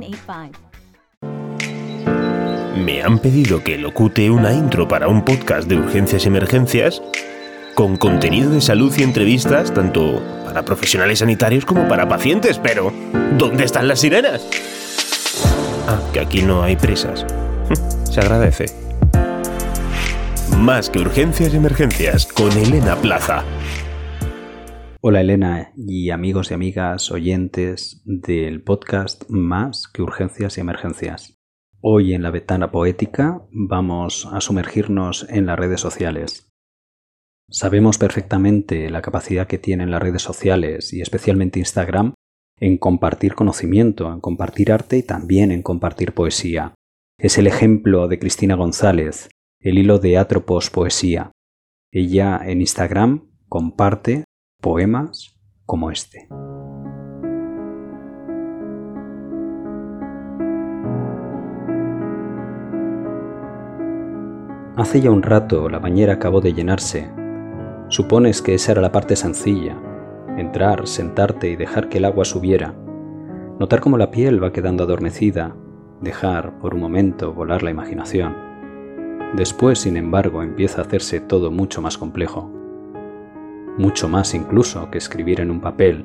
906983. Me han pedido que locute una intro para un podcast de urgencias y emergencias con contenido de salud y entrevistas tanto para profesionales sanitarios como para pacientes, pero ¿dónde están las sirenas? Ah, que aquí no hay presas. Se agradece. Más que urgencias y emergencias con Elena Plaza. Hola Elena y amigos y amigas oyentes del podcast Más que Urgencias y Emergencias. Hoy en la Ventana Poética vamos a sumergirnos en las redes sociales. Sabemos perfectamente la capacidad que tienen las redes sociales y especialmente Instagram en compartir conocimiento, en compartir arte y también en compartir poesía. Es el ejemplo de Cristina González, el hilo de Atropos Poesía. Ella en Instagram comparte poemas como este. Hace ya un rato la bañera acabó de llenarse. Supones que esa era la parte sencilla. Entrar, sentarte y dejar que el agua subiera. Notar cómo la piel va quedando adormecida. Dejar, por un momento, volar la imaginación. Después, sin embargo, empieza a hacerse todo mucho más complejo mucho más incluso que escribir en un papel,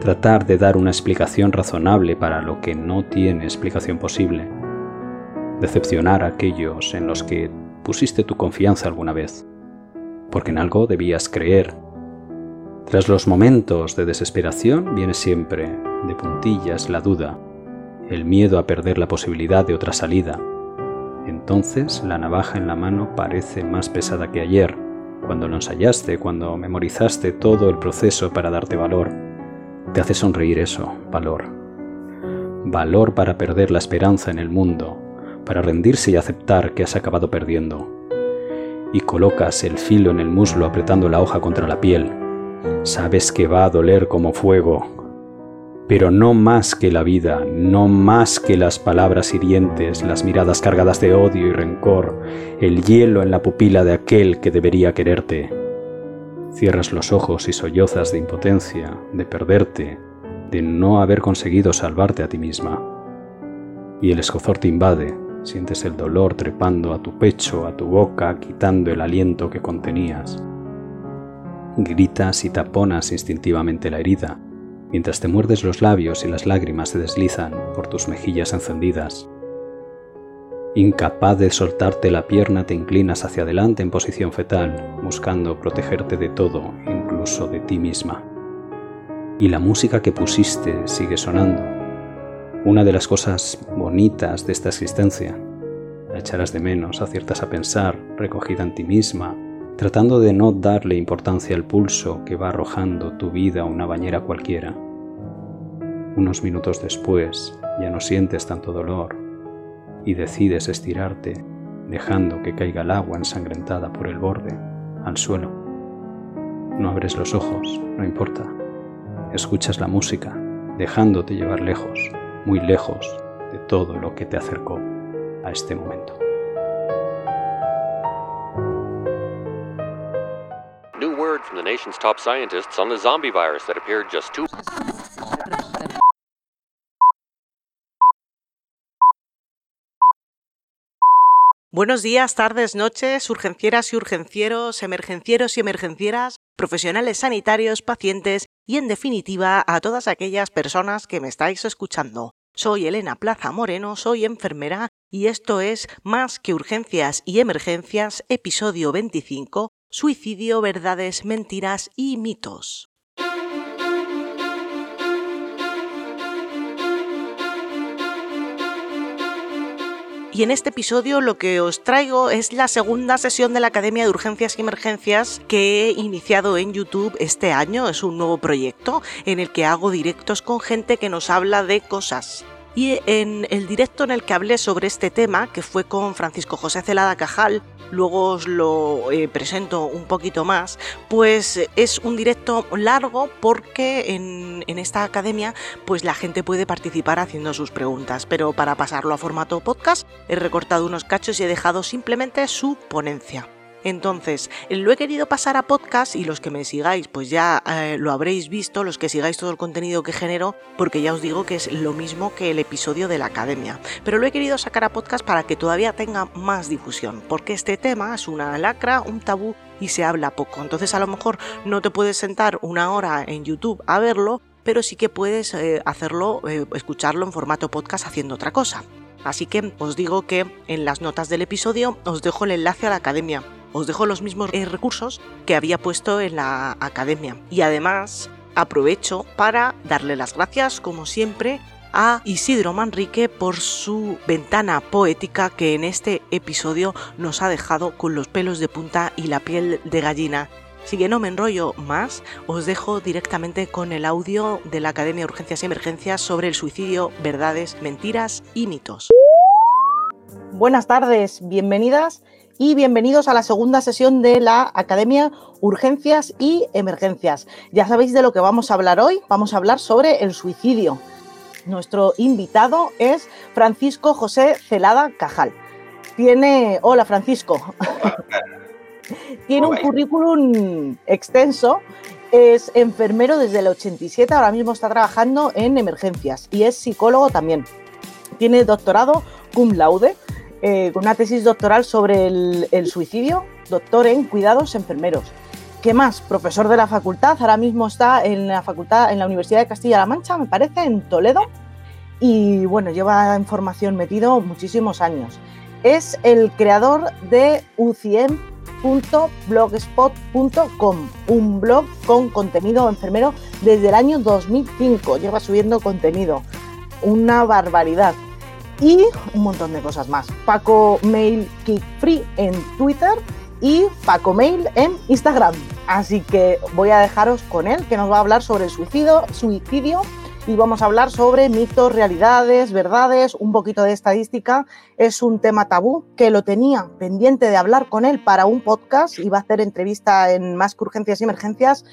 tratar de dar una explicación razonable para lo que no tiene explicación posible, decepcionar a aquellos en los que pusiste tu confianza alguna vez, porque en algo debías creer. Tras los momentos de desesperación viene siempre, de puntillas, la duda, el miedo a perder la posibilidad de otra salida. Entonces la navaja en la mano parece más pesada que ayer, cuando lo ensayaste, cuando memorizaste todo el proceso para darte valor. Te hace sonreír eso, valor. Valor para perder la esperanza en el mundo, para rendirse y aceptar que has acabado perdiendo. Y colocas el filo en el muslo apretando la hoja contra la piel. Sabes que va a doler como fuego, pero no más que la vida, no más que las palabras hirientes, las miradas cargadas de odio y rencor, el hielo en la pupila de aquel que debería quererte. Cierras los ojos y sollozas de impotencia, de perderte, de no haber conseguido salvarte a ti misma. Y el escozor te invade, sientes el dolor trepando a tu pecho, a tu boca, quitando el aliento que contenías. Gritas y taponas instintivamente la herida, mientras te muerdes los labios y las lágrimas se deslizan por tus mejillas encendidas. Incapaz de soltarte la pierna, te inclinas hacia adelante en posición fetal, buscando protegerte de todo, incluso de ti misma. Y la música que pusiste sigue sonando. Una de las cosas bonitas de esta existencia. La echarás de menos, aciertas a pensar, recogida en ti misma, tratando de no darle importancia al pulso que va arrojando tu vida a una bañera cualquiera. Unos minutos después ya no sientes tanto dolor y decides estirarte dejando que caiga el agua ensangrentada por el borde al suelo. No abres los ojos, no importa. Escuchas la música, dejándote llevar lejos, muy lejos de todo lo que te acercó a este momento. Top scientists on the zombie virus that appeared just two. Buenos días, tardes, noches, urgencieras y urgencieros, emergencieros y emergencieras, profesionales sanitarios, pacientes y, en definitiva, a todas aquellas personas que me estáis escuchando. Soy Elena Plaza Moreno, soy enfermera y esto es Más que Urgencias y Emergencias, episodio 25, Suicidio, Verdades, Mentiras y Mitos. Y en este episodio lo que os traigo es la segunda sesión de la Academia de Urgencias y Emergencias que he iniciado en YouTube este año. Es un nuevo proyecto en el que hago directos con gente que nos habla de cosas y en el directo en el que hablé sobre este tema, que fue con Francisco José Celada Cajal, luego os lo eh, presento un poquito más, pues es un directo largo porque en, en, esta academia pues la gente puede participar haciendo sus preguntas, pero para pasarlo a formato podcast he recortado unos cachos y he dejado simplemente su ponencia. Entonces, lo he querido pasar a podcast y los que me sigáis, pues ya eh, lo habréis visto, los que sigáis todo el contenido que genero, porque ya os digo que es lo mismo que el episodio de la academia. Pero lo he querido sacar a podcast para que todavía tenga más difusión, porque este tema es una lacra, un tabú y se habla poco. Entonces, a lo mejor no te puedes sentar una hora en YouTube a verlo, pero sí que puedes eh, hacerlo, eh, escucharlo en formato podcast haciendo otra cosa. Así que os digo que en las notas del episodio os dejo el enlace a la academia os dejo los mismos eh, recursos que había puesto en la academia. Y además aprovecho para darle las gracias, como siempre, a Isidro Manrique por su ventana poética que en este episodio nos ha dejado con los pelos de punta y la piel de gallina. Si que no me enrollo más, os dejo directamente con el audio de la Academia de Urgencias y Emergencias sobre el suicidio, verdades, mentiras y mitos. Buenas tardes, bienvenidas y bienvenidos a la segunda sesión de la Academia Urgencias y Emergencias. Ya sabéis de lo que vamos a hablar hoy. Vamos a hablar sobre el suicidio. Nuestro invitado es Francisco José Celada Cajal. Tiene. Hola, Francisco. Tiene un currículum extenso. Es enfermero desde el 87, ahora mismo está trabajando en emergencias y es psicólogo también. Tiene doctorado cum laude eh, una tesis doctoral sobre el, suicidio, doctor en cuidados enfermeros. ¿Qué más? Profesor de la facultad, ahora mismo está en la facultad, en la Universidad de Castilla-La Mancha, me parece, en Toledo. Y bueno, lleva en formación metido muchísimos años. Es el creador de uciem.blogspot.com, un blog con contenido enfermero desde el año 2005. Lleva subiendo contenido. Una barbaridad y un montón de cosas más. Paco Mail Kick Free en Twitter y Paco Mail en Instagram. Así que voy a dejaros con él, que nos va a hablar sobre el suicidio, suicidio y vamos a hablar sobre mitos, realidades, verdades, un poquito de estadística. Es un tema tabú que lo tenía pendiente de hablar con él para un podcast. Iba a hacer entrevista en Más que Urgencias y Emergencias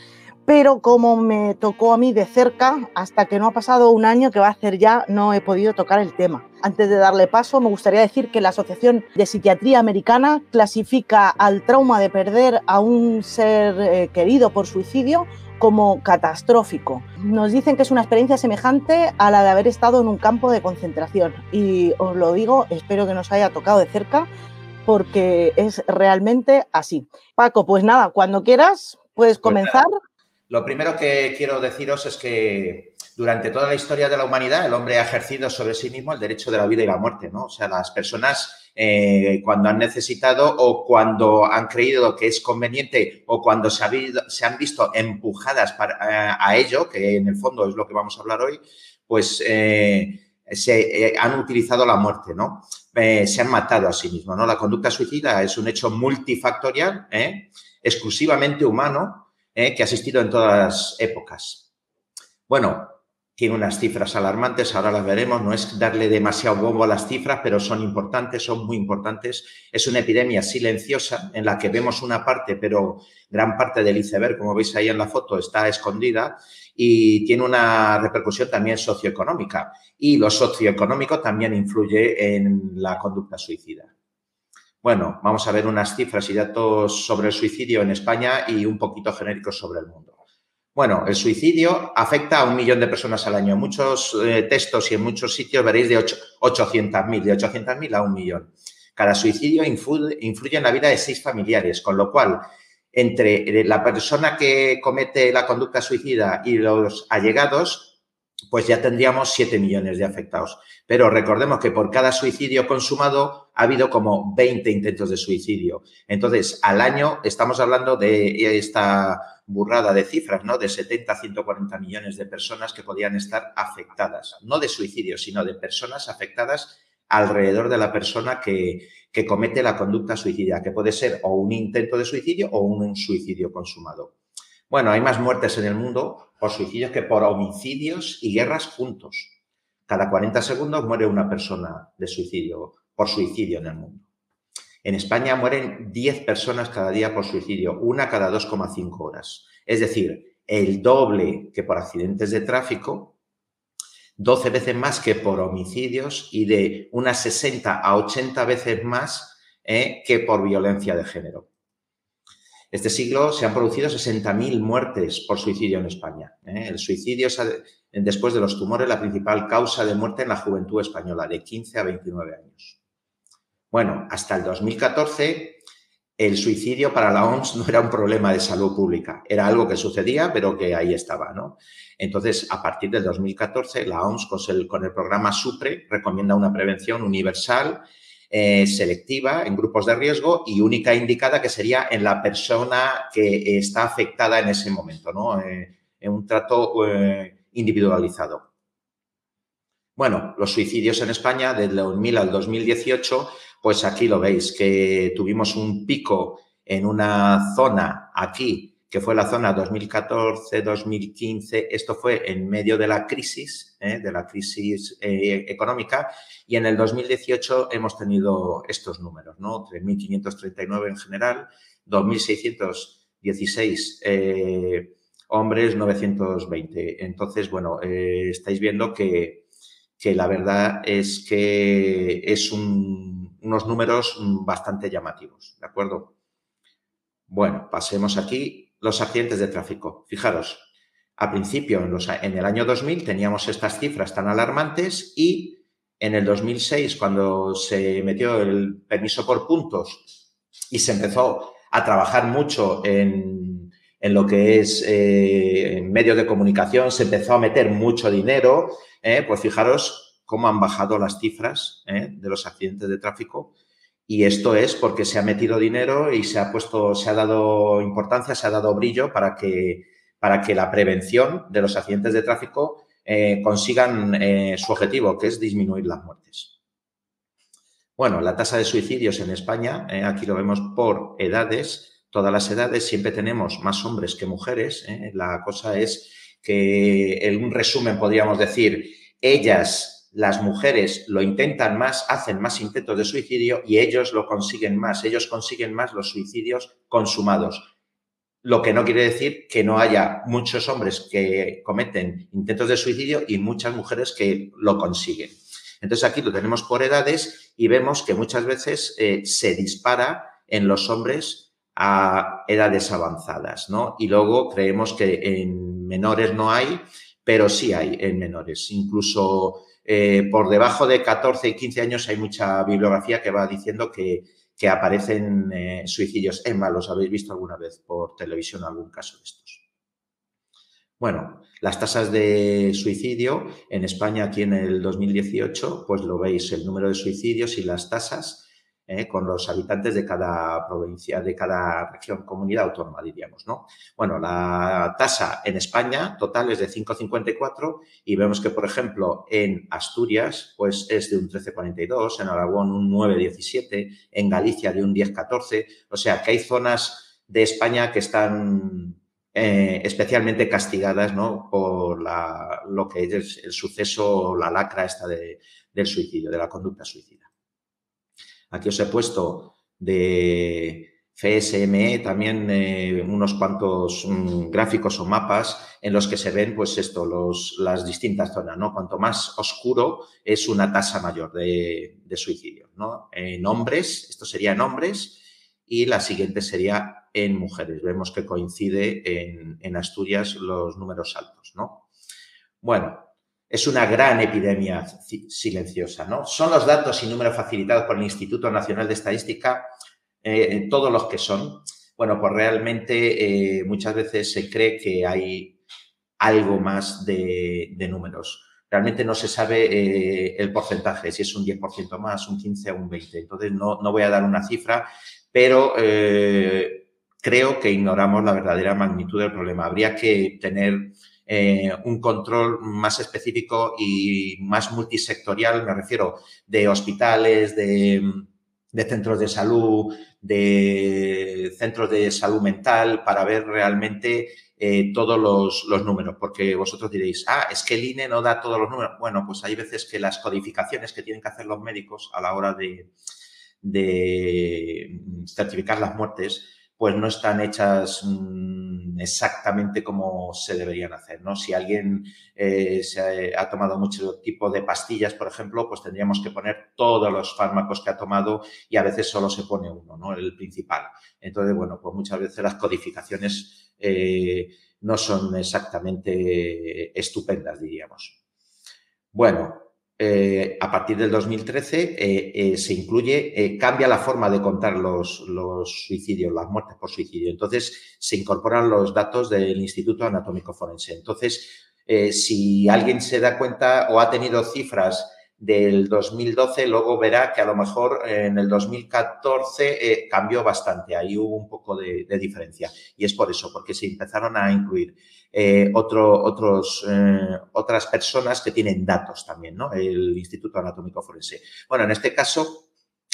pero como me tocó a mí de cerca, hasta que no ha pasado un año que va a hacer ya, no he podido tocar el tema. Antes de darle paso, me gustaría decir que la Asociación de Psiquiatría Americana clasifica al trauma de perder a un ser eh, querido por suicidio como catastrófico. Nos dicen que es una experiencia semejante a la de haber estado en un campo de concentración. Y os lo digo, espero que nos haya tocado de cerca porque es realmente así. Paco, pues nada, cuando quieras, puedes pues comenzar. Lo primero que quiero deciros es que durante toda la historia de la humanidad el hombre ha ejercido sobre sí mismo el derecho de la vida y la muerte, ¿no? O sea, las personas eh, cuando han necesitado o cuando han creído que es conveniente o cuando se, han visto empujadas eh, a ello, que en el fondo es lo que vamos a hablar hoy, pues eh, se han utilizado la muerte, ¿no? se han matado a sí mismos, ¿no? La conducta suicida es un hecho multifactorial, exclusivamente humano, ¿eh? que ha existido en todas las épocas. Bueno, tiene unas cifras alarmantes, ahora las veremos, no es darle demasiado bombo a las cifras, pero son importantes, son muy importantes. Es una epidemia silenciosa en la que vemos una parte, pero gran parte del iceberg, como veis ahí en la foto, está escondida y tiene una repercusión también socioeconómica. Y lo socioeconómico también influye en la conducta suicida. Bueno, vamos a ver unas cifras y datos sobre el suicidio en España y un poquito genéricos sobre el mundo. Bueno, el suicidio afecta a un millón de personas al año. En muchos eh, textos y en muchos sitios veréis de 800.000, de 800.000 a un millón. Cada suicidio influye, influye en la vida de seis familiares, con lo cual entre la persona que comete la conducta suicida y los allegados pues ya tendríamos 7 millones de afectados. Pero recordemos que por cada suicidio consumado ha habido como 20 intentos de suicidio. Entonces, al año estamos hablando de esta burrada de cifras, ¿no? De 70 a 140 millones de personas que podían estar afectadas, no de suicidio, sino de personas afectadas alrededor de la persona que, que comete la conducta suicida, que puede ser o un intento de suicidio o un suicidio consumado. Bueno, hay más muertes en el mundo por suicidios que por homicidios y guerras juntos. Cada 40 segundos muere una persona de suicidio, por suicidio en el mundo. En España mueren 10 personas cada día por suicidio, una cada 2,5 horas. Es decir, el doble que por accidentes de tráfico, 12 veces más que por homicidios y de unas 60 a 80 veces más eh, que por violencia de género. Este siglo se han producido 60.000 muertes por suicidio en España. ¿eh? El suicidio es, después de los tumores, la principal causa de muerte en la juventud española, de 15 a 29 años. Bueno, hasta el 2014 el suicidio para la OMS no era un problema de salud pública, era algo que sucedía, pero que ahí estaba, ¿no? Entonces, a partir del 2014, la OMS con el, con el programa SUPRE recomienda una prevención universal eh, selectiva en grupos de riesgo y única indicada que sería en la persona que está afectada en ese momento, ¿no? Eh, en un trato eh, individualizado. Bueno, los suicidios en España desde 2000 al 2018, pues aquí lo veis, que tuvimos un pico en una zona aquí que fue la zona 2014-2015, esto fue en medio de la crisis, ¿eh? de la crisis eh, económica, y en el 2018 hemos tenido estos números, ¿no? 3.539 en general, 2.616 eh, hombres, 920. Entonces, bueno, estáis viendo que, que, la verdad es que es unos números bastante llamativos, ¿de acuerdo? Bueno, pasemos aquí los accidentes de tráfico. Fijaros, a principio, en, en, el año 2000, teníamos estas cifras tan alarmantes y en el 2006, cuando se metió el permiso por puntos y se empezó a trabajar mucho en, en lo que es eh, medios de comunicación, se empezó a meter mucho dinero, eh, pues fijaros cómo han bajado las cifras eh, de los accidentes de tráfico y esto es porque se ha metido dinero y se ha puesto, se ha dado importancia, se ha dado brillo para que, para que la prevención de los accidentes de tráfico eh, consigan eh, su objetivo, que es disminuir las muertes. Bueno, la tasa de suicidios en España, eh, aquí lo vemos por edades, todas las edades, siempre tenemos más hombres que mujeres. La cosa es que, en un resumen, podríamos decir, ellas las mujeres lo intentan más, hacen más intentos de suicidio y ellos lo consiguen más, ellos consiguen más los suicidios consumados. Lo que no quiere decir que no haya muchos hombres que cometen intentos de suicidio y muchas mujeres que lo consiguen. Entonces aquí lo tenemos por edades y vemos que muchas veces eh, se dispara en los hombres a edades avanzadas, ¿no? Y luego creemos que en menores no hay, pero sí hay en menores. Incluso eh, por debajo de 14 y 15 años hay mucha bibliografía que va diciendo que, aparecen eh, suicidios. Más, ¿los habéis visto alguna vez por televisión algún caso de estos? Bueno, las tasas de suicidio en España aquí en el 2018, pues lo veis, el número de suicidios y las tasas ¿eh? con los habitantes de cada provincia, de cada región, comunidad autónoma, diríamos, ¿no? Bueno, la tasa en España total es de 5,54 y vemos que, por ejemplo, en Asturias, pues es de un 13,42, en Aragón un 9,17, en Galicia de un 10,14, o sea que hay zonas de España que están eh, especialmente castigadas ¿no? por lo que es el, suceso, la lacra esta del suicidio, de la conducta suicida. Aquí os he puesto de FSME también eh, unos cuantos mm, gráficos o mapas en los que se ven, pues esto, los, las distintas zonas, ¿no? Cuanto más oscuro es una tasa mayor de, suicidio, ¿no? En hombres, esto sería en hombres, y la siguiente sería en mujeres. Vemos que coincide en, en Asturias los números altos, ¿no? Bueno, es una gran epidemia silenciosa, ¿no? Son los datos y números facilitados por el Instituto Nacional de Estadística, eh, todos los que son. Bueno, pues realmente eh, muchas veces se cree que hay, algo más de, números. Realmente no se sabe eh, el porcentaje, si es un 10% más, un 15 o un 20. Entonces, no, no voy a dar una cifra, pero creo que ignoramos la verdadera magnitud del problema. Habría que tener eh, un control más específico y más multisectorial, me refiero, de hospitales, de, centros de salud, de centros de salud mental, para ver realmente eh, todos los, números, porque vosotros diréis, ah, es que el INE no da todos los números. Bueno, pues hay veces que las codificaciones que tienen que hacer los médicos a la hora de, de certificar las muertes, pues no están hechas mm, exactamente como se deberían hacer, ¿no? Si alguien eh, se ha, tomado mucho tipo de pastillas, por ejemplo, pues tendríamos que poner todos los fármacos que ha tomado y a veces solo se pone uno, ¿no? El principal. Entonces, bueno, pues muchas veces las codificaciones eh, no son exactamente estupendas, diríamos. Bueno, eh, a partir del 2013 eh, eh, se incluye, cambia la forma de contar los, los, suicidios, las muertes por suicidio. Entonces se incorporan los datos del Instituto Anatómico Forense. Entonces, si alguien se da cuenta o ha tenido cifras del 2012, luego verá que a lo mejor en el 2014 eh, cambió bastante, ahí hubo un poco de, diferencia. Y es por eso, porque se empezaron a incluir eh, otro, otros, eh, otras personas que tienen datos también, ¿no? El Instituto Anatómico Forense. Bueno, en este caso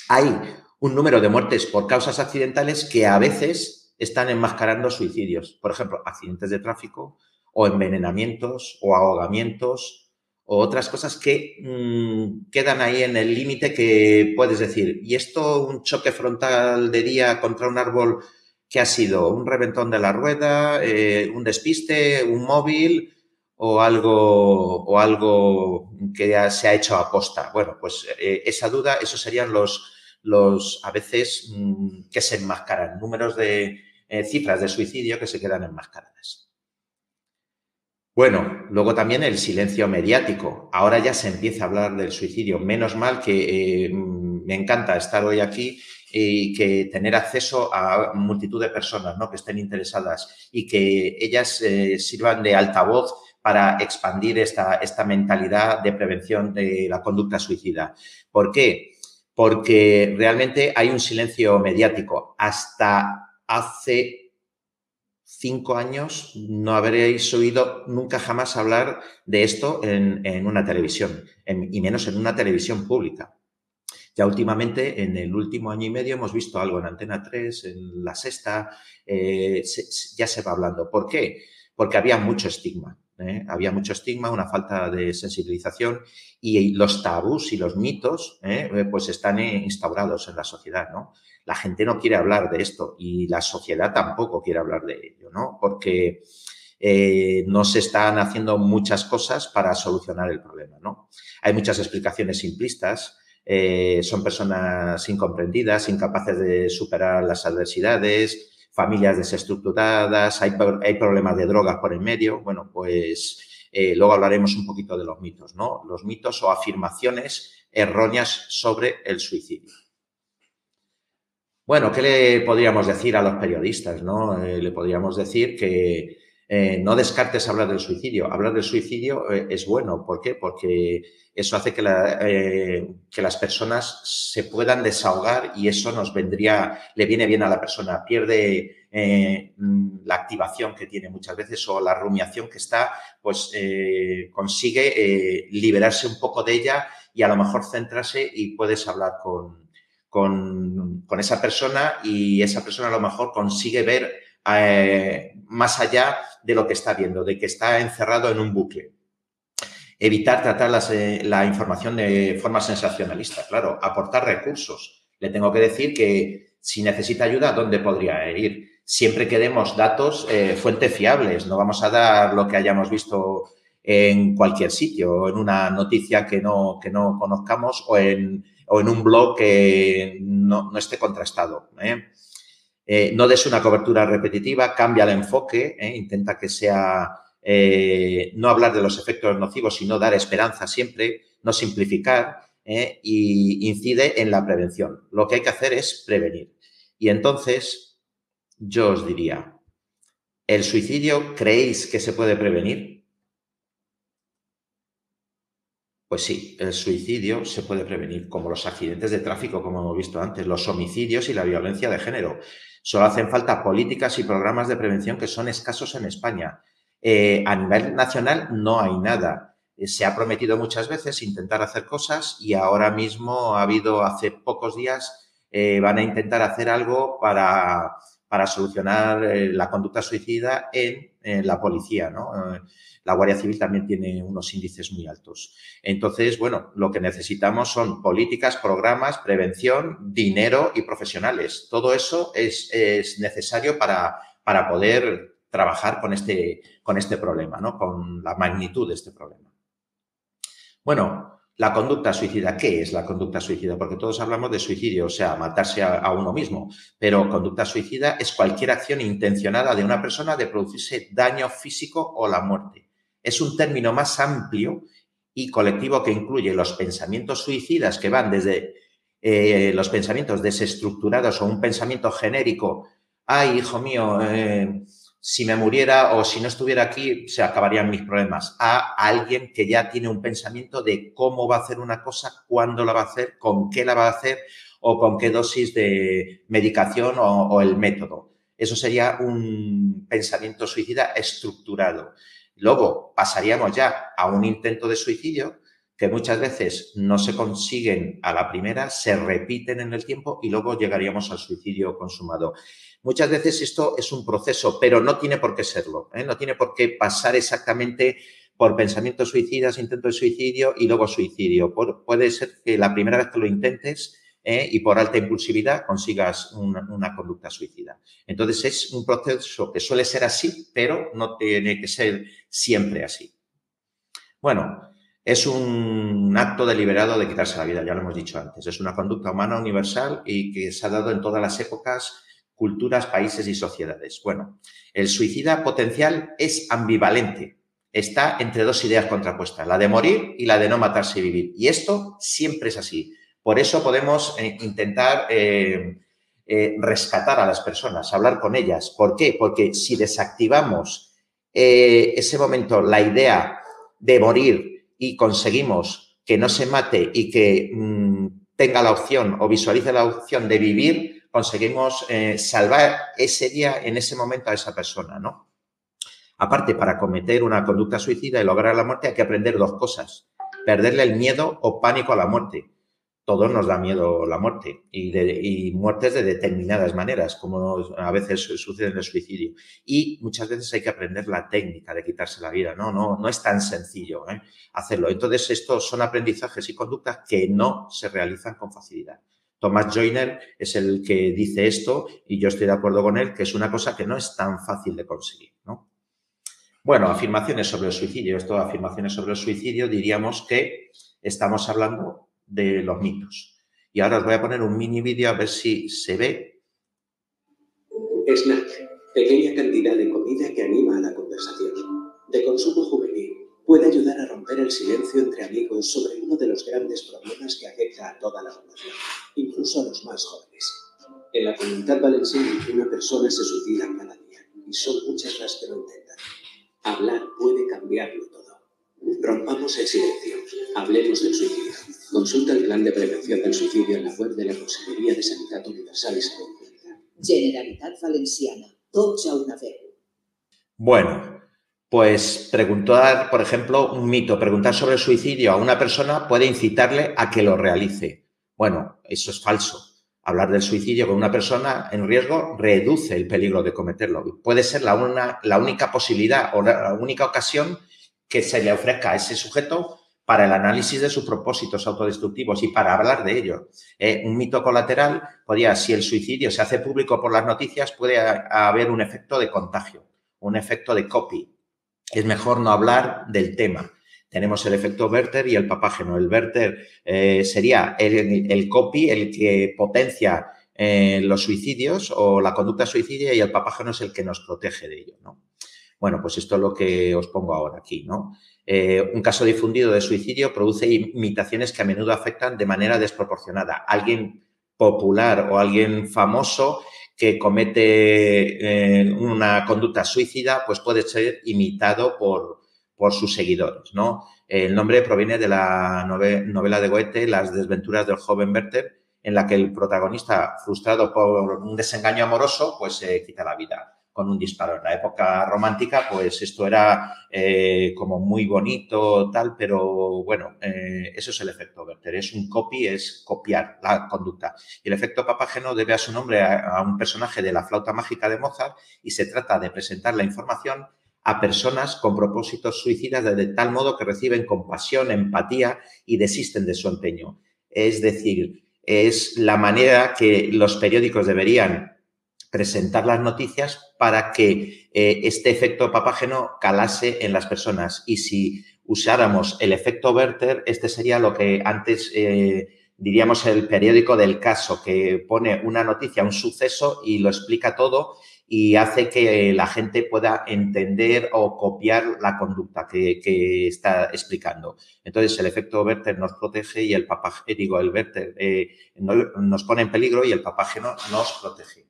hay un número de muertes por causas accidentales que a veces están enmascarando suicidios. Por ejemplo, accidentes de tráfico o envenenamientos o ahogamientos o otras cosas que mm, quedan ahí en el límite que puedes decir, ¿y esto un choque frontal de día contra un árbol que ha sido? ¿Un reventón de la rueda? Eh, ¿Un despiste? ¿Un móvil? ¿O algo, o algo que se ha hecho a posta? Bueno, pues eh, esa duda, esos serían los, los a veces mm, que se enmascaran, números de eh, cifras de suicidio que se quedan enmascaradas. Bueno, luego también el silencio mediático. Ahora ya se empieza a hablar del suicidio. Menos mal que eh, me encanta estar hoy aquí y que tener acceso a multitud de personas ¿no? que estén interesadas y que ellas eh, sirvan de altavoz para expandir esta, esta mentalidad de prevención de la conducta suicida. ¿Por qué? Porque realmente hay un silencio mediático. Hasta hace cinco años no habréis oído nunca jamás hablar de esto en, una televisión, y menos en una televisión pública. Ya últimamente, en el último año y medio, hemos visto algo en Antena 3, en La Sexta, eh, ya se va hablando. ¿Por qué? Porque había mucho estigma. ¿Eh? Había mucho estigma, una falta de sensibilización y los tabús y los mitos ¿eh? pues están instaurados en la sociedad, ¿no? La gente no quiere hablar de esto y la sociedad tampoco quiere hablar de ello, ¿no? Porque eh, no se están haciendo muchas cosas para solucionar el problema, ¿no? Hay muchas explicaciones simplistas, son personas incomprendidas, incapaces de superar las adversidades, familias desestructuradas, hay, hay problemas de drogas por en medio. Bueno, pues eh, luego hablaremos un poquito de los mitos, ¿no? Los mitos o afirmaciones erróneas sobre el suicidio. Bueno, ¿qué le podríamos decir a los periodistas? ¿no? Eh, le podríamos decir que eh, no descartes hablar del suicidio. Hablar del suicidio es bueno. ¿Por qué? Porque eso hace que, que, las personas se puedan desahogar y eso nos vendría, le viene bien a la persona. Pierde eh, la activación que tiene muchas veces o la rumiación que está, pues eh, consigue eh, liberarse un poco de ella y a lo mejor centrarse y puedes hablar con, con, con esa persona y esa persona a lo mejor consigue ver más allá de lo que está viendo, de que está encerrado en un bucle evitar tratar eh, la información de forma sensacionalista, claro, aportar recursos. Le tengo que decir que si necesita ayuda, ¿dónde podría ir? Siempre que demos datos, eh, fuentes fiables, no vamos a dar lo que hayamos visto en cualquier sitio, en una noticia que no, que no conozcamos o en, o en un blog que no, no esté contrastado. ¿eh? Eh, no des una cobertura repetitiva, cambia el enfoque, eh, intenta que sea eh, no hablar de los efectos nocivos, sino dar esperanza siempre, no simplificar y incide en la prevención. Lo que hay que hacer es prevenir. Y entonces, yo os diría, ¿el suicidio creéis que se puede prevenir? Pues sí, el suicidio se puede prevenir, como los accidentes de tráfico, como hemos visto antes, los homicidios y la violencia de género. Solo hacen falta políticas y programas de prevención que son escasos en España. Eh, a nivel nacional no hay nada. Eh, se ha prometido muchas veces intentar hacer cosas y ahora mismo ha habido, hace pocos días, eh, van a intentar hacer algo para, para solucionar la conducta suicida en, en la policía, ¿no? la Guardia Civil también tiene unos índices muy altos. Entonces, bueno, lo que necesitamos son políticas, programas, prevención, dinero y profesionales. Todo eso es, necesario para, para poder trabajar con este, con este problema, ¿no? con la magnitud de este problema. Bueno, la conducta suicida, ¿qué es la conducta suicida? Porque todos hablamos de suicidio, o sea, matarse a, uno mismo, pero conducta suicida es cualquier acción intencionada de una persona de producirse daño físico o la muerte. Es un término más amplio y colectivo que incluye los pensamientos suicidas que van desde eh, los pensamientos desestructurados o un pensamiento genérico, ay, hijo mío, eh, si me muriera o si no estuviera aquí, se acabarían mis problemas, a alguien que ya tiene un pensamiento de cómo va a hacer una cosa, cuándo la va a hacer, con qué la va a hacer o con qué dosis de medicación o el método. Eso sería un pensamiento suicida estructurado. Luego pasaríamos ya a un intento de suicidio que muchas veces no se consiguen a la primera, se repiten en el tiempo y luego llegaríamos al suicidio consumado. Muchas veces esto es un proceso, pero no tiene por qué serlo, ¿eh? no tiene por qué pasar exactamente por pensamientos suicidas, intento de suicidio y luego suicidio. puede ser que la primera vez que lo intentes ¿eh? y por alta impulsividad consigas una, conducta suicida. Entonces es un proceso que suele ser así, pero no tiene que ser siempre así. Bueno, es un acto deliberado de quitarse la vida, ya lo hemos dicho antes. Es una conducta humana universal y que se ha dado en todas las épocas, culturas, países y sociedades. Bueno, el suicida potencial es ambivalente. Está entre dos ideas contrapuestas, la de morir y la de no matarse y vivir. Y esto siempre es así. Por eso podemos eh, intentar eh, eh, rescatar a las personas, hablar con ellas. ¿Por qué? Porque si desactivamos ese momento, la idea de morir y conseguimos que no se mate y que mm, tenga la opción o visualice la opción de vivir, conseguimos salvar ese día, en ese momento a esa persona, ¿no? Aparte, para cometer una conducta suicida y lograr la muerte hay que aprender dos cosas. Perderle el miedo o pánico a la muerte todos nos da miedo la muerte y, muertes de determinadas maneras, como a veces sucede en el suicidio. Y muchas veces hay que aprender la técnica de quitarse la vida, ¿no? No, no es tan sencillo ¿eh? hacerlo. Entonces, estos son aprendizajes y conductas que no se realizan con facilidad. Thomas Joyner es el que dice esto y yo estoy de acuerdo con él, que es una cosa que no es tan fácil de conseguir, ¿no? Bueno, afirmaciones sobre el suicidio. Esto, afirmaciones sobre el suicidio, diríamos que estamos hablando de los mitos. Y ahora os voy a poner un mini vídeo a ver si se ve. Snack, pequeña cantidad de comida que anima a la conversación. De consumo juvenil, puede ayudar a romper el silencio entre amigos sobre uno de los grandes problemas que afecta a toda la población, incluso a los más jóvenes. En la comunidad valenciana, una persona se suicida cada día, y son muchas las que lo intentan. Hablar puede cambiarlo todo. Rompamos el silencio. Hablemos del suicidio. Consulta el plan de prevención del suicidio en la web de la Consejería de Sanidad Universal y Salud Pública. Generalitat Valenciana. Tots a una vez. Bueno, pues preguntar, por ejemplo, un mito, preguntar sobre el suicidio a una persona puede incitarle a que lo realice. Bueno, eso es falso. Hablar del suicidio con una persona en riesgo reduce el peligro de cometerlo. Puede ser la, una, la única posibilidad o la única ocasión que se le ofrezca a ese sujeto para el análisis de sus propósitos autodestructivos y para hablar de ello. Eh, un mito colateral podría, si el suicidio se hace público por las noticias, puede haber un efecto de contagio, un efecto de copy. Es mejor no hablar del tema. Tenemos el efecto Werther y el papágeno. El Werther eh, sería el, copy, el que potencia eh, los suicidios o la conducta suicidia y el papágeno es el que nos protege de ello. ¿no? Bueno, pues esto es lo que os pongo ahora aquí, ¿no? Eh, un caso difundido de suicidio produce imitaciones que a menudo afectan de manera desproporcionada. Alguien popular o alguien famoso que comete eh, una conducta suicida, pues puede ser imitado por, por sus seguidores, ¿no? El nombre proviene de la novela de Goethe, Las desventuras del joven Werther, en la que el protagonista, frustrado por un desengaño amoroso, pues se quita la vida con un disparo. En la época romántica, pues esto era eh, como muy bonito, tal, pero bueno, eh, eso es el efecto Werther. Es un copy, es copiar la conducta. Y el efecto papágeno debe a su nombre a, un personaje de la flauta mágica de Mozart y se trata de presentar la información a personas con propósitos suicidas de tal modo que reciben compasión, empatía y desisten de su empeño. Es decir, es la manera que los periódicos deberían presentar las noticias para que eh, este efecto papágeno calase en las personas. Y si usáramos el efecto Werther, este sería lo que antes eh, diríamos el periódico del caso, que pone una noticia, un suceso y lo explica todo y hace que la gente pueda entender o copiar la conducta que, está explicando. Entonces, el efecto Werther nos protege y el papágeno, eh, digo, el Werther nos pone en peligro y el papágeno nos protege.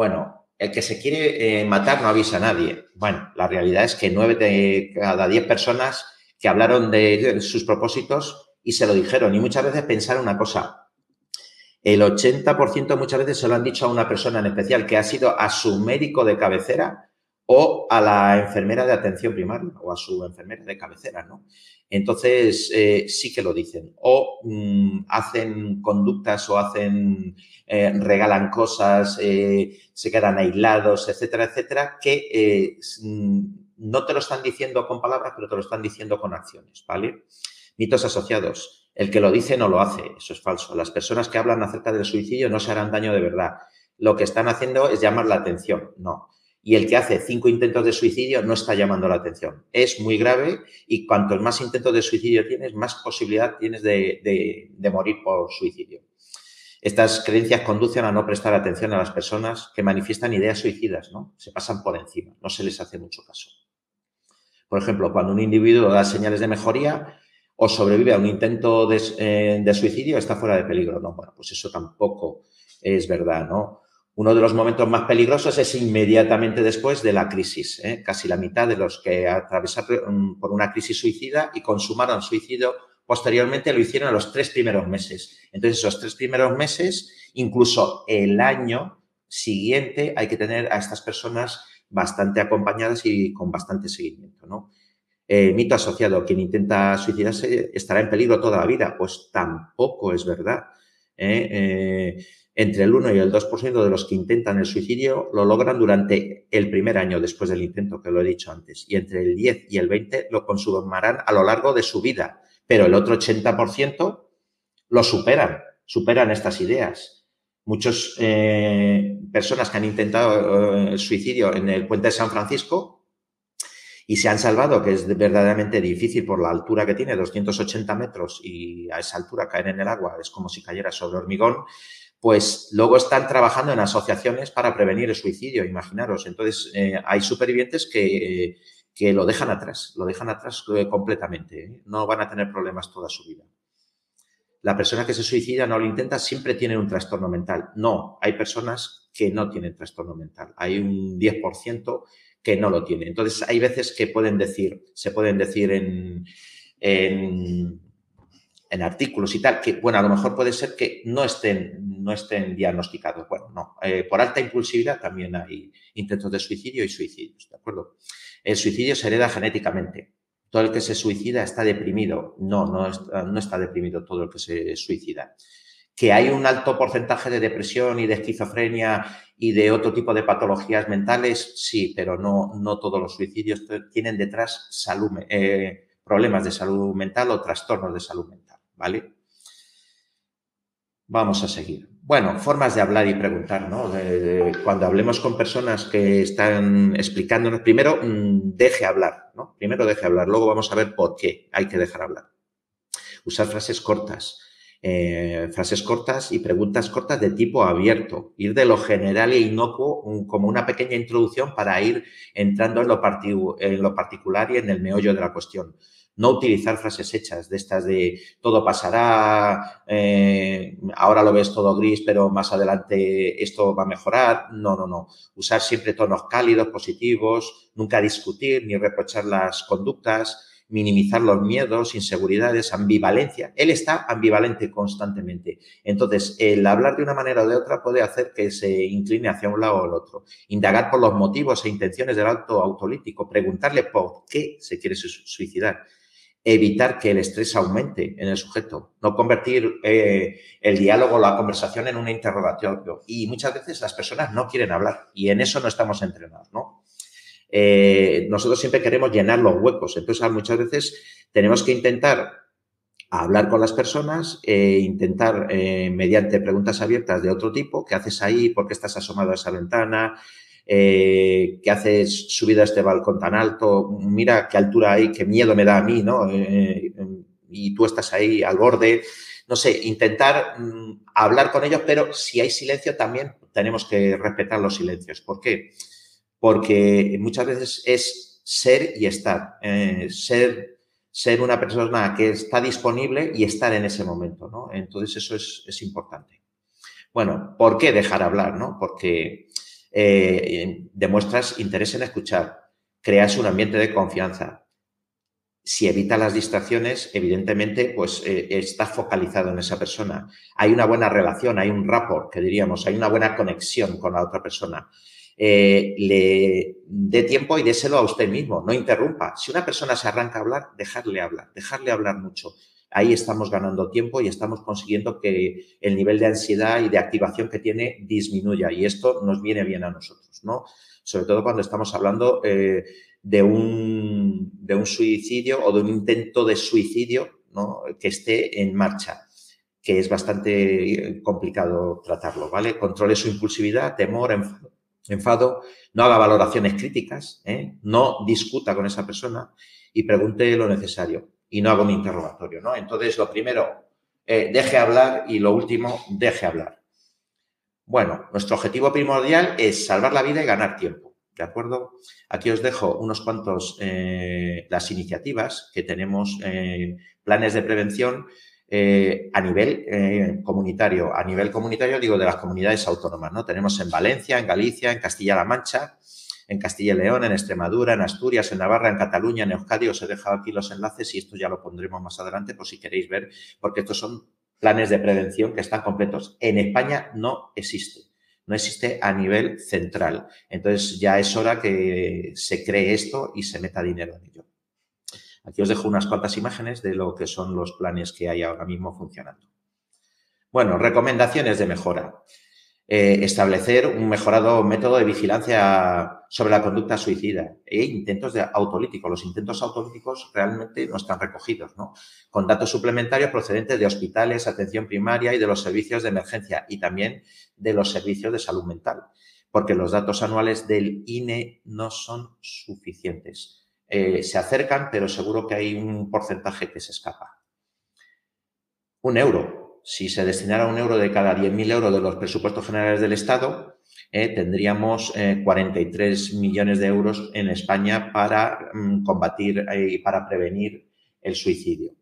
Bueno, el que se quiere eh, matar no avisa a nadie. Bueno, la realidad es que nueve de cada diez personas que hablaron de sus propósitos y se lo dijeron y muchas veces pensaron una cosa. El 80% muchas veces se lo han dicho a una persona en especial que ha sido a su médico de cabecera o a la enfermera de atención primaria o a su enfermera de cabecera, ¿no? Entonces, eh, sí que lo dicen. O mm, hacen conductas o hacen, eh, regalan cosas, eh, se quedan aislados, etcétera, etcétera, que mm, no te lo están diciendo con palabras, pero te lo están diciendo con acciones, ¿vale? Mitos asociados. El que lo dice no lo hace, eso es falso. Las personas que hablan acerca del suicidio no se harán daño de verdad. Lo que están haciendo es llamar la atención, no y el que hace cinco intentos de suicidio no está llamando la atención. Es muy grave y cuantos más intentos de suicidio tienes, más posibilidad tienes de, morir por suicidio. Estas creencias conducen a no prestar atención a las personas que manifiestan ideas suicidas, ¿no? Se pasan por encima, no se les hace mucho caso. Por ejemplo, cuando un individuo da señales de mejoría o sobrevive a un intento de, eh, de suicidio, está fuera de peligro. No, bueno, pues eso tampoco es verdad, ¿no? Uno de los momentos más peligrosos es inmediatamente después de la crisis. ¿eh? Casi la mitad de los que atravesaron por una crisis suicida y consumaron suicidio posteriormente lo hicieron a los tres primeros meses. Entonces, esos tres primeros meses, incluso el año siguiente, hay que tener a estas personas bastante acompañadas y con bastante seguimiento. mito asociado, quien intenta suicidarse estará en peligro toda la vida. Pues tampoco es verdad. ¿eh? eh entre el 1 y el 2% de los que intentan el suicidio lo logran durante el primer año después del intento, que lo he dicho antes, y entre el 10 y el 20 lo consumarán a lo largo de su vida, pero el otro 80% lo superan, superan estas ideas. Muchas eh, personas que han intentado eh, el suicidio en el puente de San Francisco y se han salvado, que es verdaderamente difícil por la altura que tiene, 280 metros, y a esa altura caer en el agua es como si cayera sobre hormigón, pues luego están trabajando en asociaciones para prevenir el suicidio, imaginaros. Entonces, eh, hay supervivientes que, que, lo dejan atrás, lo dejan atrás eh, completamente, ¿eh? no van a tener problemas toda su vida. La persona que se suicida no lo intenta, siempre tiene un trastorno mental. No, hay personas que no tienen trastorno mental. Hay un 10% que no lo tiene. Entonces, hay veces que pueden decir, se pueden decir en en artículos y tal, que, bueno, a lo mejor puede ser que no estén, no estén diagnosticados. Bueno, no. Eh, por alta impulsividad también hay intentos de suicidio y suicidios, ¿de acuerdo? El suicidio se hereda genéticamente. Todo el que se suicida está deprimido. No, no está, no está deprimido todo el que se suicida. Que hay un alto porcentaje de depresión y de esquizofrenia y de otro tipo de patologías mentales, sí, pero no, todos los suicidios tienen detrás eh, problemas de salud mental o trastornos de salud mental. ¿vale? Vamos a seguir. Bueno, formas de hablar y preguntar, ¿no? cuando hablemos con personas que están explicándonos, primero mm, deje hablar, ¿no? Primero deje hablar, luego vamos a ver por qué hay que dejar hablar. Usar frases cortas, eh, frases cortas y preguntas cortas de tipo abierto, ir de lo general e inocuo como una pequeña introducción para ir entrando en lo, en lo particular y en el meollo de la cuestión no utilizar frases hechas de estas de todo pasará, eh, ahora lo ves todo gris, pero más adelante esto va a mejorar. No, no, no. Usar siempre tonos cálidos, positivos, nunca discutir ni reprochar las conductas, minimizar los miedos, inseguridades, ambivalencia. Él está ambivalente constantemente. Entonces, el hablar de una manera o de otra puede hacer que se incline hacia un lado o el otro. Indagar por los motivos e intenciones del acto autolítico, preguntarle por qué se quiere suicidar evitar que el estrés aumente en el sujeto, no convertir eh, el diálogo la conversación en un interrogatorio. Y muchas veces las personas no quieren hablar y en eso no estamos entrenados, ¿no? Eh, nosotros siempre queremos llenar los huecos, entonces muchas veces tenemos que intentar hablar con las personas, e intentar mediante preguntas abiertas de otro tipo, ¿qué haces ahí? ¿Por qué estás asomado a esa ventana? Eh, ¿qué haces a este balcón tan alto? Mira qué altura hay, qué miedo me da a mí, ¿no? y tú estás ahí al borde. No sé, intentar mm, hablar con ellos, pero si hay silencio también tenemos que respetar los silencios. ¿Por qué? porque muchas veces es ser y estar, eh, ser, ser una persona que está disponible y estar en ese momento, ¿no? Entonces eso es, importante. Bueno, ¿por qué dejar hablar, no? Porque eh, demuestras interés en escuchar, creas un ambiente de confianza. Si evita las distracciones, evidentemente, pues eh, está focalizado en esa persona. Hay una buena relación, hay un rapport, que diríamos, hay una buena conexión con la otra persona. Eh, le dé tiempo y déselo a usted mismo, no interrumpa. Si una persona se arranca a hablar, dejarle hablar, dejarle hablar mucho. Ahí estamos ganando tiempo y estamos consiguiendo que el nivel de ansiedad y de activación que tiene disminuya y esto nos viene bien a nosotros, ¿no? Sobre todo cuando estamos hablando eh, de, un, de un suicidio o de un intento de suicidio ¿no? que esté en marcha que es bastante complicado tratarlo, ¿vale? Controle su impulsividad, temor, enfado, enfado, no haga valoraciones críticas, ¿eh? no discuta con esa persona y pregunte lo necesario y no haga un interrogatorio, ¿no? Entonces, lo primero, eh, deje hablar y lo último, deje hablar. Bueno, nuestro objetivo primordial es salvar la vida y ganar tiempo, ¿de acuerdo? Aquí os dejo unos cuantos, eh, las iniciativas que tenemos, planes de prevención eh, a nivel eh, comunitario. A nivel comunitario digo de las comunidades autónomas, ¿no? Tenemos en Valencia, en Galicia, en Castilla-La Mancha, en Castilla y León, en Extremadura, en Asturias, en Navarra, en Cataluña, en Euskadi. Os he dejado aquí los enlaces y esto ya lo pondremos más adelante por si queréis ver, porque estos son planes de prevención que están completos. En España no existe. No existe a nivel central. Entonces ya es hora que se cree esto y se meta dinero en ello. Aquí os dejo unas cuantas imágenes de lo que son los planes que hay ahora mismo funcionando. Bueno, recomendaciones de mejora. Eh, establecer un mejorado método de vigilancia sobre la conducta suicida e intentos de autolítico. Los intentos autolíticos realmente no están recogidos, ¿no? Con datos suplementarios procedentes de hospitales, atención primaria y de los servicios de emergencia y también de los servicios de salud mental, porque los datos anuales del INE no son suficientes. Eh, se acercan, pero seguro que hay un porcentaje que se escapa. Un euro. Si se destinara un euro de cada 10.000 euros de los presupuestos generales del Estado, eh, tendríamos 43 eh, millones de euros en España para mm, combatir y para prevenir el suicidio.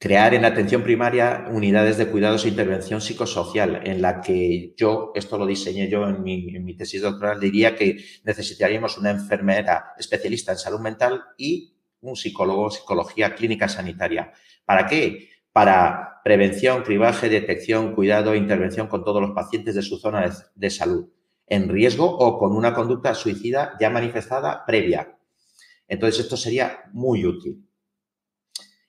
Crear en atención primaria unidades de cuidados e intervención psicosocial, en la que yo, esto lo diseñé yo en mi, tesis doctoral, diría que necesitaríamos una enfermera especialista en salud mental y un psicólogo, psicología clínica sanitaria. ¿Para qué? Para prevención, cribaje, detección, cuidado e intervención con todos los pacientes de su zona de salud, en riesgo o con una conducta suicida ya manifestada previa. Entonces, esto sería muy útil.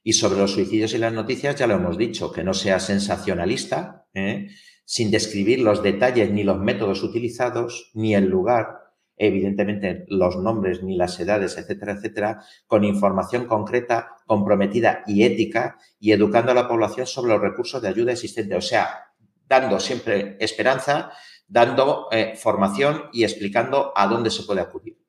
Y sobre los suicidios y las noticias ya lo hemos dicho, que no sea sensacionalista, ¿eh? sin describir los detalles ni los métodos utilizados, ni el lugar, evidentemente los nombres ni las edades, etcétera, etcétera, con información concreta, comprometida y ética y educando a la población sobre los recursos de ayuda existentes. O sea, dando siempre esperanza, dando eh, formación y explicando a dónde se puede acudir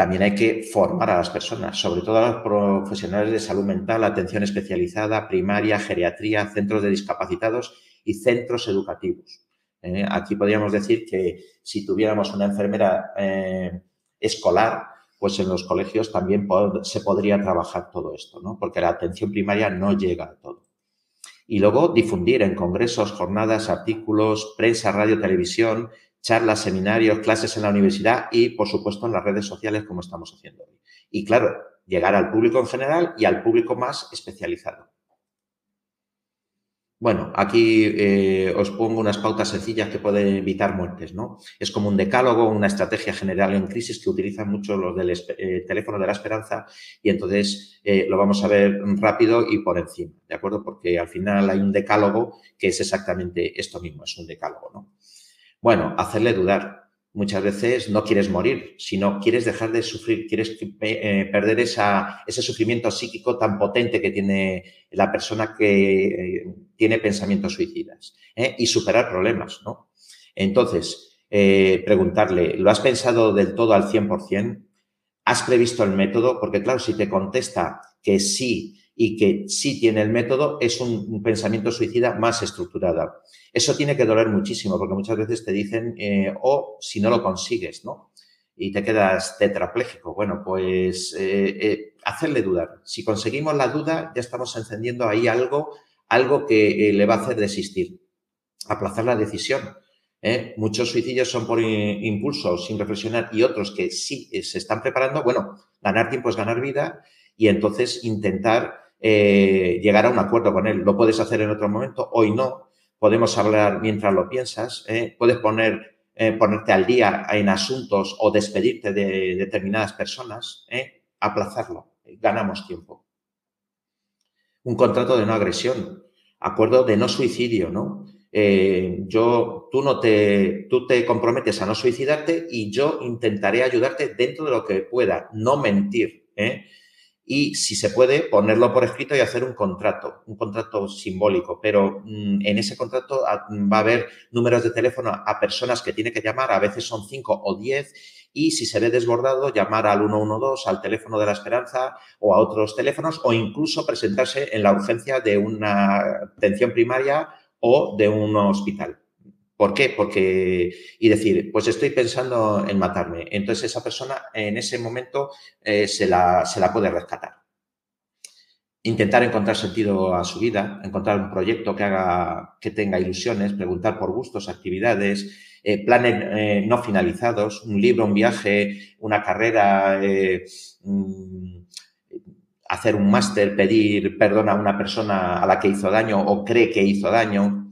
también hay que formar a las personas, sobre todo a los profesionales de salud mental, atención especializada, primaria, geriatría, centros de discapacitados y centros educativos. ¿Eh? aquí podríamos decir que si tuviéramos una enfermera eh, escolar, pues en los colegios también se podría trabajar todo esto, ¿no? porque la atención primaria no llega a todo. Y luego difundir en congresos, jornadas, artículos, prensa, radio, televisión, charlas, seminarios, clases en la universidad y, por supuesto, en las redes sociales como estamos haciendo hoy. Y claro, llegar al público en general y al público más especializado. Bueno, aquí eh, os pongo unas pautas sencillas que pueden evitar muertes, ¿no? Es como un decálogo, una estrategia general en crisis que utilizan mucho los del eh, teléfono de la esperanza y entonces eh, lo vamos a ver rápido y por encima, ¿de acuerdo? Porque al final hay un decálogo que es exactamente esto mismo, es un decálogo, ¿no? Bueno, hacerle dudar, muchas veces no quieres morir, sino quieres dejar de sufrir, quieres eh, perder esa, ese sufrimiento psíquico tan potente que tiene la persona que eh, tiene pensamientos suicidas ¿eh? y superar problemas, ¿no? Entonces, preguntarle, ¿lo has pensado del todo al 100%? ¿Has previsto el método? Porque claro, si te contesta que sí y que sí tiene el método, es un pensamiento suicida más estructurado. Eso tiene que doler muchísimo porque muchas veces te dicen, eh, o si no lo consigues, ¿no? Y te quedas tetrapléjico. Bueno, pues eh, eh, hacerle dudar. Si conseguimos la duda, ya estamos encendiendo ahí algo, algo que le va a hacer desistir, aplazar la decisión. Muchos suicidios son por impulso, sin reflexionar, y otros que sí se están preparando. Bueno, ganar tiempo es ganar vida y entonces intentar llegar a un acuerdo con él. Lo puedes hacer en otro momento, hoy no, podemos hablar mientras lo piensas, ¿eh? puedes poner, eh, ponerte al día en asuntos o despedirte de determinadas personas, ¿eh? aplazarlo, ganamos tiempo. Un contrato de no agresión, acuerdo de no suicidio, ¿no? yo, tú no te, tú te comprometes a no suicidarte y yo intentaré ayudarte dentro de lo que pueda, no mentir, ¿eh? Y, si se puede, ponerlo por escrito y hacer un contrato, un contrato simbólico. Pero mm, en ese contrato ah, va a haber números de teléfono a personas que tiene que llamar, a veces son cinco o diez, y si se ve desbordado, llamar al 112, al teléfono de la esperanza o a otros teléfonos, o incluso presentarse en la urgencia de una atención primaria o de un hospital. ¿Por qué? Porque, y decir, pues estoy pensando en matarme. Entonces esa persona en ese momento eh, se, la, se la puede rescatar. Intentar encontrar sentido a su vida, encontrar un proyecto que haga, que tenga ilusiones, preguntar por gustos, actividades, eh, planes eh, no finalizados, un libro, un viaje, una carrera, mm, hacer un máster, pedir perdón a una persona a la que hizo daño o cree que hizo daño,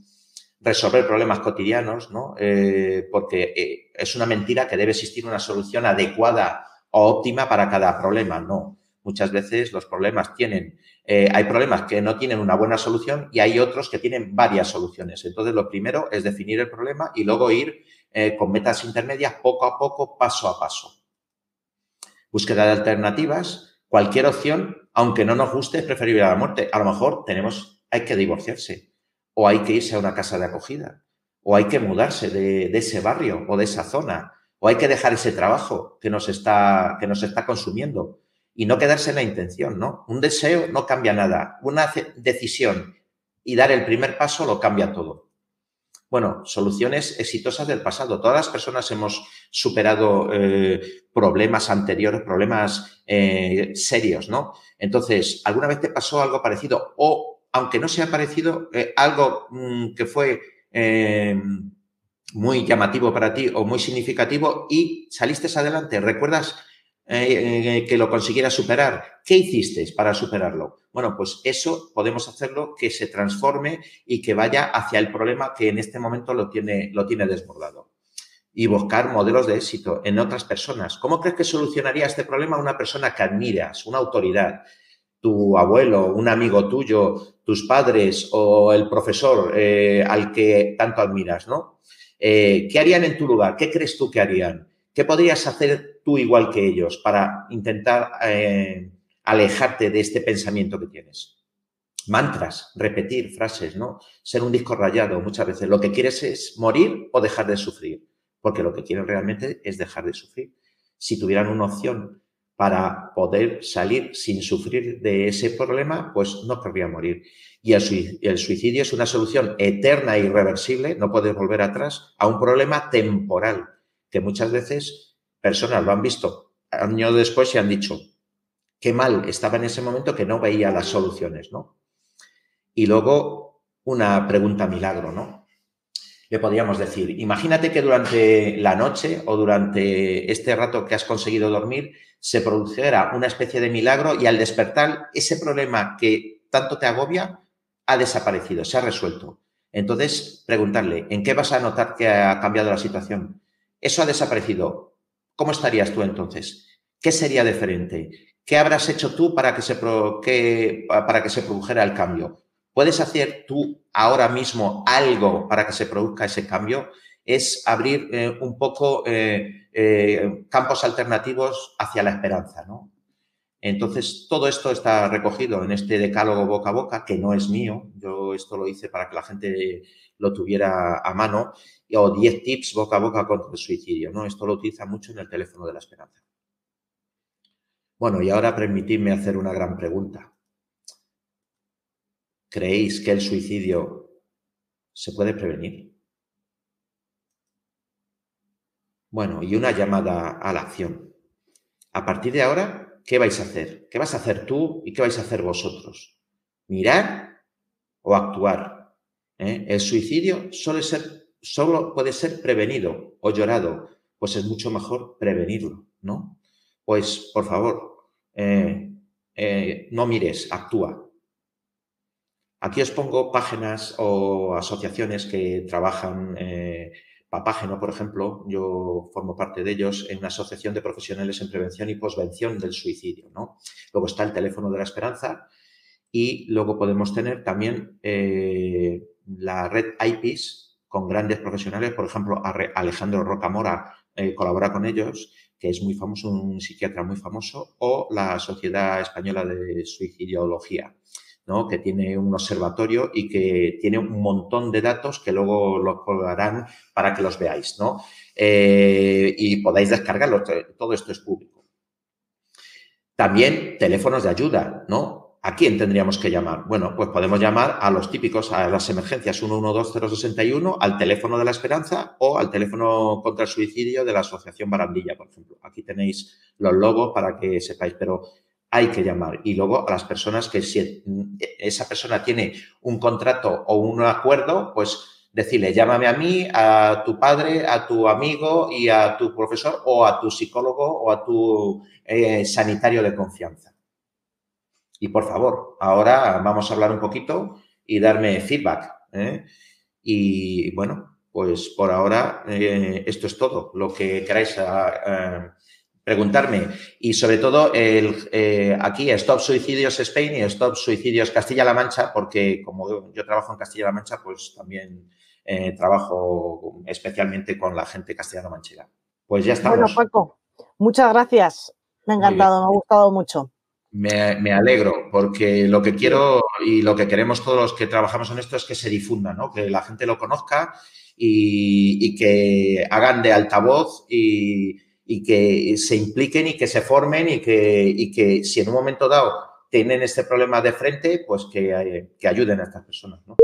resolver problemas cotidianos, ¿no? Eh, porque eh, es una mentira que debe existir una solución adecuada o óptima para cada problema, no. Muchas veces los problemas tienen, eh, hay problemas que no tienen una buena solución y hay otros que tienen varias soluciones. Entonces, lo primero es definir el problema y luego ir con metas intermedias poco a poco, paso a paso. Búsqueda de alternativas. Cualquier opción, aunque no nos guste, es preferible a la muerte. A lo mejor tenemos, hay que divorciarse o hay que irse a una casa de acogida, o hay que mudarse de, ese barrio o de esa zona, o hay que dejar ese trabajo que nos, está, que nos está consumiendo y no quedarse en la intención, ¿no? Un deseo no cambia nada, una decisión y dar el primer paso lo cambia todo. Bueno, soluciones exitosas del pasado. Todas las personas hemos superado eh, problemas anteriores, problemas eh, serios, ¿no? Entonces, ¿alguna vez te pasó algo parecido o aunque no sea parecido, eh, algo mm, que fue eh, muy llamativo para ti o muy significativo y saliste adelante. ¿Recuerdas eh, que lo consiguieras superar? ¿Qué hiciste para superarlo? Bueno, pues eso podemos hacerlo que se transforme y que vaya hacia el problema que en este momento lo tiene, lo tiene desbordado. Y buscar modelos de éxito en otras personas. ¿Cómo crees que solucionaría este problema una persona que admiras, una autoridad? Tu abuelo, un amigo tuyo, tus padres o el profesor eh, al que tanto admiras, ¿no? Eh, ¿Qué harían en tu lugar? ¿Qué crees tú que harían? ¿Qué podrías hacer tú igual que ellos para intentar eh, alejarte de este pensamiento que tienes? Mantras, repetir frases, ¿no? Ser un disco rayado muchas veces. Lo que quieres es morir o dejar de sufrir, porque lo que quieres realmente es dejar de sufrir. Si tuvieran una opción para poder salir sin sufrir de ese problema, pues no querría morir. Y el suicidio es una solución eterna e irreversible, no puedes volver atrás, a un problema temporal, que muchas veces personas lo han visto años después y han dicho, qué mal estaba en ese momento que no veía las soluciones, ¿no? Y luego una pregunta milagro, ¿no? le podríamos decir, imagínate que durante la noche o durante este rato que has conseguido dormir se produjera una especie de milagro y al despertar ese problema que tanto te agobia ha desaparecido, se ha resuelto. Entonces, preguntarle, ¿en qué vas a notar que ha cambiado la situación? Eso ha desaparecido. ¿Cómo estarías tú entonces? ¿Qué sería diferente? ¿Qué habrás hecho tú para que se, para que se produjera el cambio? ¿Puedes hacer tú ahora mismo algo para que se produzca ese cambio? Es abrir eh, un poco eh, eh, campos alternativos hacia la esperanza, ¿no? Entonces, todo esto está recogido en este decálogo boca a boca, que no es mío. Yo esto lo hice para que la gente lo tuviera a mano, o 10 tips boca a boca contra el suicidio, ¿no? Esto lo utiliza mucho en el teléfono de la esperanza. Bueno, y ahora permitidme hacer una gran pregunta. ¿Creéis que el suicidio se puede prevenir? Bueno, y una llamada a la acción. A partir de ahora, ¿qué vais a hacer? ¿Qué vas a hacer tú y qué vais a hacer vosotros? ¿Mirar o actuar? ¿Eh? El suicidio suele ser, solo puede ser prevenido o llorado, pues es mucho mejor prevenirlo, ¿no? Pues, por favor, eh, eh, no mires, actúa. Aquí os pongo páginas o asociaciones que trabajan, Papágeno, por ejemplo, yo formo parte de ellos en una asociación de profesionales en prevención y posvención del suicidio. ¿no? Luego está el teléfono de la esperanza y luego podemos tener también eh, la red IPIS con grandes profesionales, por ejemplo, Alejandro Rocamora eh, colabora con ellos, que es muy famoso, un psiquiatra muy famoso, o la Sociedad Española de Suicidología que tiene un observatorio y que tiene un montón de datos que luego los colgarán para que los veáis, ¿no? Eh, y podáis descargarlos, todo esto es público. También teléfonos de ayuda, ¿no? ¿A quién tendríamos que llamar? Bueno, pues podemos llamar a los típicos, a las emergencias 112061, al teléfono de la esperanza o al teléfono contra el suicidio de la Asociación Barandilla, por ejemplo. Aquí tenéis los logos para que sepáis, pero hay que llamar. Y luego a las personas que si esa persona tiene un contrato o un acuerdo, pues decirle, llámame a mí, a tu padre, a tu amigo y a tu profesor o a tu psicólogo o a tu eh, sanitario de confianza. Y por favor, ahora vamos a hablar un poquito y darme feedback. ¿eh? Y bueno, pues por ahora eh, esto es todo. Lo que queráis preguntarme. Y sobre todo, el, eh, aquí Stop Suicidios Spain y Stop Suicidios Castilla-La Mancha, porque como yo trabajo en Castilla-La Mancha, pues también eh, trabajo especialmente con la gente castellano manchega. Pues ya estamos. Bueno, Paco, muchas gracias. Me ha encantado, me ha gustado mucho. Me, alegro, porque lo que quiero y lo que queremos todos los que trabajamos en esto es que se difunda, ¿no? que la gente lo conozca y, y que hagan de altavoz y, y que se impliquen y que se formen y que, que si en un momento dado tienen este problema de frente, pues que, que ayuden a estas personas. ¿no?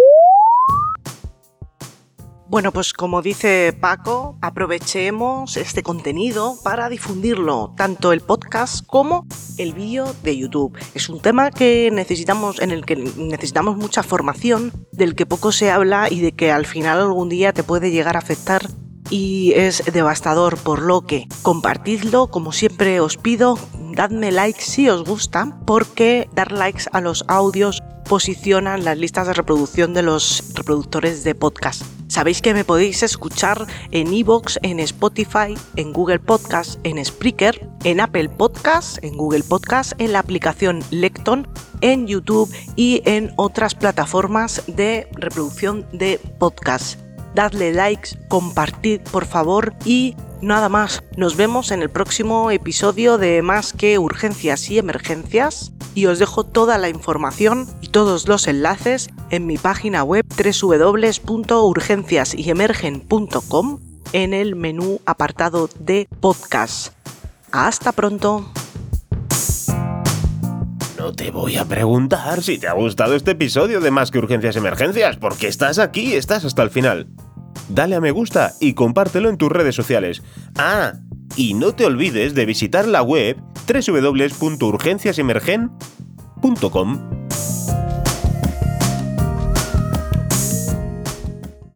Bueno, pues como dice Paco, aprovechemos este contenido para difundirlo, tanto el podcast como el vídeo de YouTube. Es un tema que necesitamos, en el que necesitamos mucha formación, del que poco se habla y de que al final algún día te puede llegar a afectar y es devastador, por lo que compartidlo, como siempre os pido, dadme like si os gusta, porque dar likes a los audios posicionan las listas de reproducción de los reproductores de podcast. Sabéis que me podéis escuchar en Evox, en Spotify, en Google Podcast, en Spreaker, en Apple Podcast, en Google Podcast, en la aplicación Lecton, en YouTube y en otras plataformas de reproducción de podcast dadle likes, compartid por favor y nada más. Nos vemos en el próximo episodio de Más que Urgencias y Emergencias y os dejo toda la información y todos los enlaces en mi página web www.urgenciasyemergen.com en el menú apartado de podcast. Hasta pronto. No te voy a preguntar si te ha gustado este episodio de Más que Urgencias Emergencias, porque estás aquí, estás hasta el final. Dale a me gusta y compártelo en tus redes sociales. Ah, y no te olvides de visitar la web www.urgenciasemergen.com.